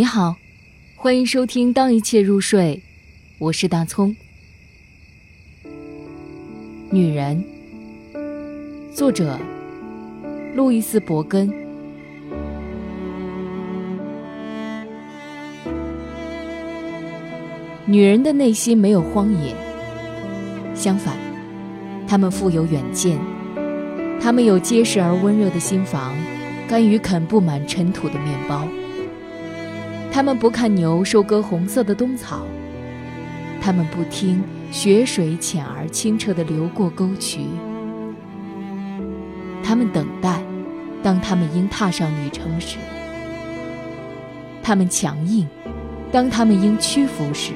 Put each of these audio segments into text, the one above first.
你好，欢迎收听《当一切入睡》，我是大葱。女人，作者路易斯·伯根。女人的内心没有荒野，相反，她们富有远见，她们有结实而温热的心房，甘于啃布满尘土的面包。他们不看牛收割红色的冬草，他们不听雪水浅而清澈地流过沟渠，他们等待，当他们应踏上旅程时；他们强硬，当他们应屈服时；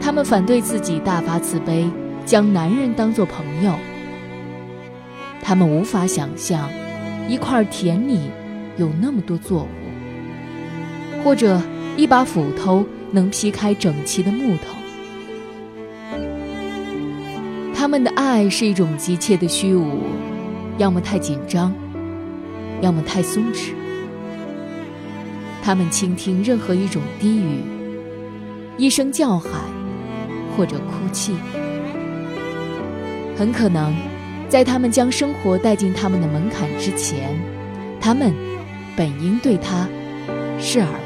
他们反对自己大发慈悲，将男人当作朋友；他们无法想象，一块田里有那么多作物。或者一把斧头能劈开整齐的木头。他们的爱是一种急切的虚无，要么太紧张，要么太松弛。他们倾听任何一种低语，一声叫喊，或者哭泣。很可能，在他们将生活带进他们的门槛之前，他们本应对他视而。